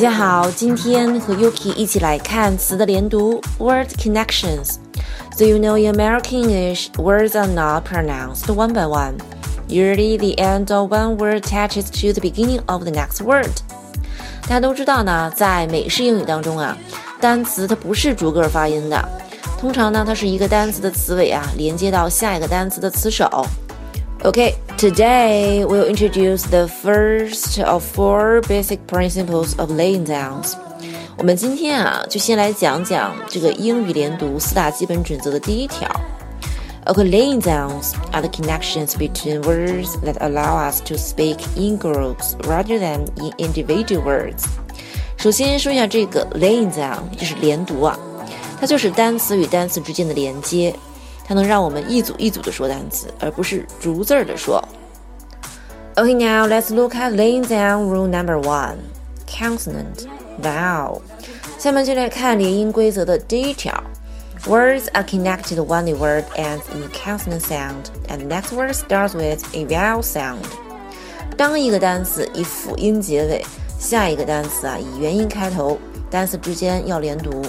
大家好，今天和 Yuki 一起来看词的连读 word connections. So you know in American English, words are not pronounced one by one. Usually, the end of one word attaches to the beginning of the next word. 大家都知道呢，在美式英语当中啊，单词它不是逐个发音的，通常呢，它是一个单词的词尾啊连接到下一个单词的词首。OK today we'll introduce the first of four basic principles of laying downs. 我们今天啊，就先来讲讲这个英语连读四大基本准则的第一条。Okay, laying downs are the connections between words that allow us to speak in groups rather than in individual words. 首先说一下这个 laying down，就是连读啊，它就是单词与单词之间的连接。 它能让我们一组一组的说单词，而不是逐字儿的说。Okay, now let's look at laying down rule number one: consonant vowel. 下面就来看连音规则的第一条。Words are connected when the word ends in a consonant sound, and the next word starts with a vowel sound. 当一个单词以辅音结尾，下一个单词啊以元音开头，单词之间要连读。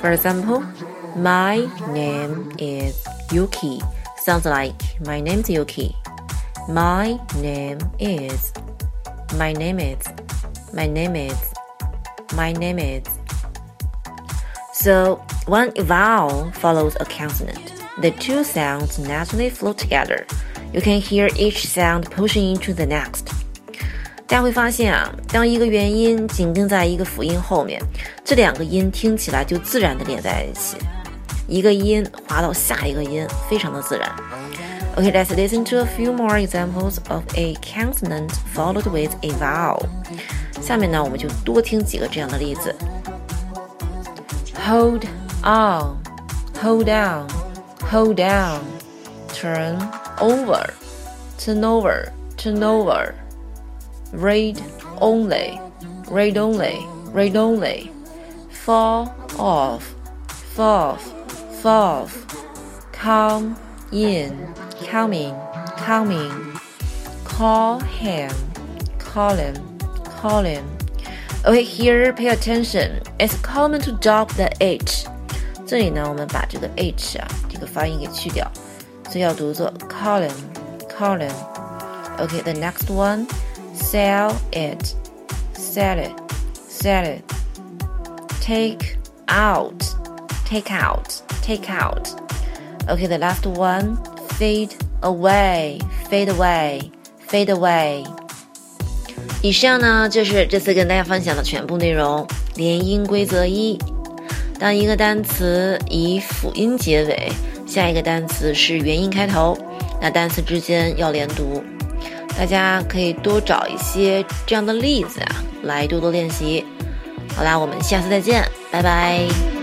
For example. My name is Yuki. Sounds like my name's Yuki. My name is. My name is. My name is. My name is. So, a vowel follows a consonant, the two sounds naturally flow together. You can hear each sound pushing into the next. 大家会发现啊，当一个元音紧跟在一个辅音后面，这两个音听起来就自然的连在一起。一个音滑到下一个音，非常的自然。Okay, let's listen to a few more examples of a consonant followed with a vowel. 下面呢，我们就多听几个这样的例子。Hold on, hold on, hold on. Turn over, turn over, turn over. Read only, read only, read only. Fall off, fall off fall, come in, coming, coming, call him, call him, call him. Okay, here pay attention. It's common to drop the h. 这里呢，我们把这个 h 啊这个发音给去掉，所以要读作 call him, call him. Okay, the next one, Sell it, sell it, sell it. Take out, take out take out. Okay, the last one, fade away, fade away, fade away. 以上呢就是这次跟大家分享的全部内容。连音规则一：当一个单词以辅音结尾，下一个单词是元音开头，那单词之间要连读。大家可以多找一些这样的例子啊，来多多练习。好啦，我们下次再见，拜拜。